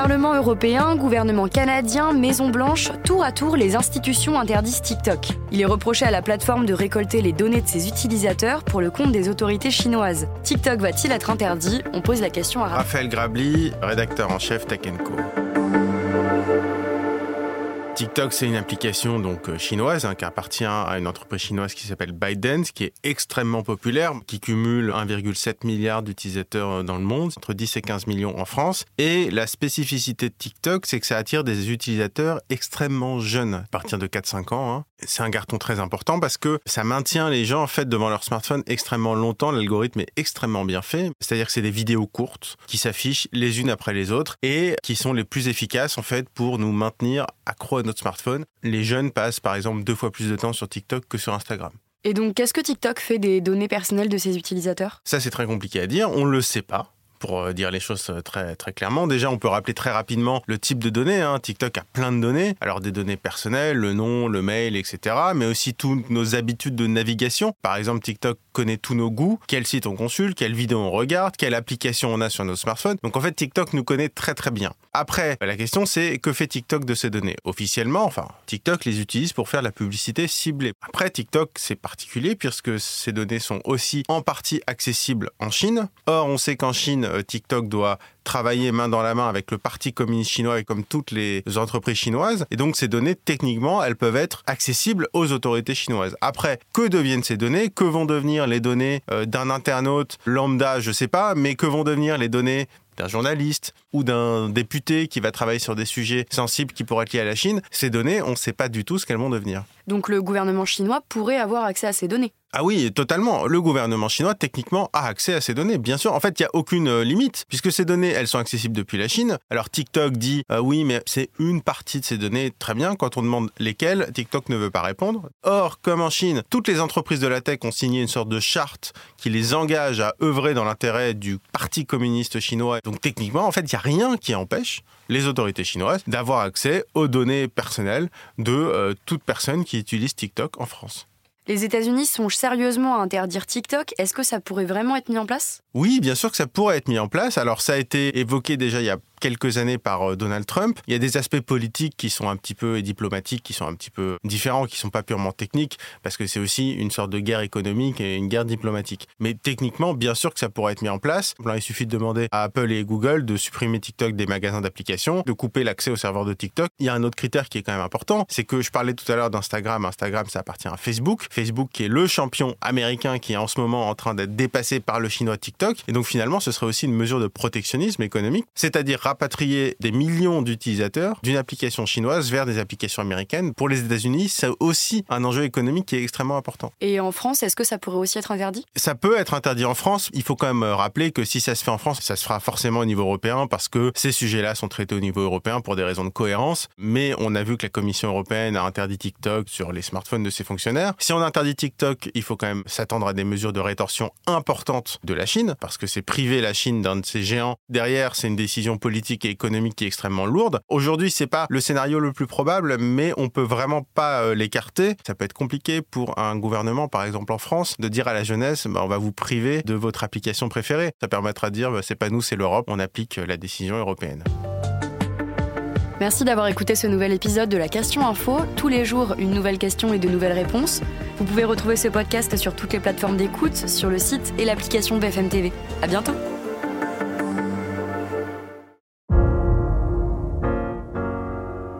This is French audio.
Parlement européen, gouvernement canadien, Maison Blanche, tour à tour, les institutions interdisent TikTok. Il est reproché à la plateforme de récolter les données de ses utilisateurs pour le compte des autorités chinoises. TikTok va-t-il être interdit? On pose la question à Raphaël Grabli, rédacteur en chef Tech. TikTok, c'est une application donc euh, chinoise hein, qui appartient à une entreprise chinoise qui s'appelle ByteDance, qui est extrêmement populaire, qui cumule 1,7 milliard d'utilisateurs euh, dans le monde, entre 10 et 15 millions en France. Et la spécificité de TikTok, c'est que ça attire des utilisateurs extrêmement jeunes, à partir de 4-5 ans. Hein. C'est un carton très important parce que ça maintient les gens en fait devant leur smartphone extrêmement longtemps. L'algorithme est extrêmement bien fait, c'est-à-dire que c'est des vidéos courtes qui s'affichent les unes après les autres et qui sont les plus efficaces en fait pour nous maintenir accro à smartphone. Les jeunes passent par exemple deux fois plus de temps sur TikTok que sur Instagram. Et donc, qu'est-ce que TikTok fait des données personnelles de ses utilisateurs? Ça, c'est très compliqué à dire. On ne le sait pas pour euh, dire les choses euh, très, très clairement. Déjà, on peut rappeler très rapidement le type de données. Hein. TikTok a plein de données. Alors, des données personnelles, le nom, le mail, etc. Mais aussi toutes nos habitudes de navigation. Par exemple, TikTok connaît tous nos goûts, quel site on consulte, quelle vidéo on regarde, quelle application on a sur nos smartphones. Donc, en fait, TikTok nous connaît très, très bien. Après, la question, c'est que fait TikTok de ces données? Officiellement, enfin, TikTok les utilise pour faire la publicité ciblée. Après, TikTok, c'est particulier puisque ces données sont aussi en partie accessibles en Chine. Or, on sait qu'en Chine, TikTok doit travailler main dans la main avec le Parti communiste chinois et comme toutes les entreprises chinoises. Et donc ces données, techniquement, elles peuvent être accessibles aux autorités chinoises. Après, que deviennent ces données? Que vont devenir les données euh, d'un internaute lambda, je sais pas, mais que vont devenir les données d'un journaliste ou d'un député qui va travailler sur des sujets sensibles qui pourraient être liés à la Chine, ces données, on ne sait pas du tout ce qu'elles vont devenir. Donc le gouvernement chinois pourrait avoir accès à ces données ah oui, totalement. Le gouvernement chinois, techniquement, a accès à ces données, bien sûr. En fait, il n'y a aucune euh, limite, puisque ces données, elles sont accessibles depuis la Chine. Alors TikTok dit, euh, oui, mais c'est une partie de ces données, très bien. Quand on demande lesquelles, TikTok ne veut pas répondre. Or, comme en Chine, toutes les entreprises de la tech ont signé une sorte de charte qui les engage à œuvrer dans l'intérêt du Parti communiste chinois. Donc techniquement, en fait, il n'y a rien qui empêche les autorités chinoises d'avoir accès aux données personnelles de euh, toute personne qui utilise TikTok en France. Les États-Unis songent sérieusement à interdire TikTok. Est-ce que ça pourrait vraiment être mis en place? Oui, bien sûr que ça pourrait être mis en place. Alors ça a été évoqué déjà il y a quelques années par euh, Donald Trump. Il y a des aspects politiques qui sont un petit peu et diplomatiques qui sont un petit peu différents, qui sont pas purement techniques, parce que c'est aussi une sorte de guerre économique et une guerre diplomatique. Mais techniquement, bien sûr que ça pourrait être mis en place. il suffit de demander à Apple et Google de supprimer TikTok des magasins d'applications, de couper l'accès au serveur de TikTok. Il y a un autre critère qui est quand même important, c'est que je parlais tout à l'heure d'Instagram. Instagram, ça appartient à Facebook. Facebook qui est le champion américain qui est en ce moment en train d'être dépassé par le chinois TikTok. Et donc finalement, ce serait aussi une mesure de protectionnisme économique, c'est-à-dire rapatrier des millions d'utilisateurs d'une application chinoise vers des applications américaines. Pour les États-Unis, c'est aussi un enjeu économique qui est extrêmement important. Et en France, est-ce que ça pourrait aussi être interdit? Ça peut être interdit en France. Il faut quand même rappeler que si ça se fait en France, ça se fera forcément au niveau européen parce que ces sujets-là sont traités au niveau européen pour des raisons de cohérence. Mais on a vu que la Commission européenne a interdit TikTok sur les smartphones de ses fonctionnaires. Si on interdit TikTok, il faut quand même s'attendre à des mesures de rétorsion importantes de la Chine parce que c'est priver la Chine d'un de ses géants. Derrière, c'est une décision politique et économique qui est extrêmement lourde. Aujourd'hui, c'est pas le scénario le plus probable, mais on peut vraiment pas euh, l'écarter. Ça peut être compliqué pour un gouvernement, par exemple en France, de dire à la jeunesse, bah, on va vous priver de votre application préférée. Ça permettra de dire, bah, c'est pas nous, c'est l'Europe, on applique la décision européenne. Merci d'avoir écouté ce nouvel épisode de la Question Info. Tous les jours, une nouvelle question et de nouvelles réponses. Vous pouvez retrouver ce podcast sur toutes les plateformes d'écoute, sur le site et l'application BFM TV. À bientôt.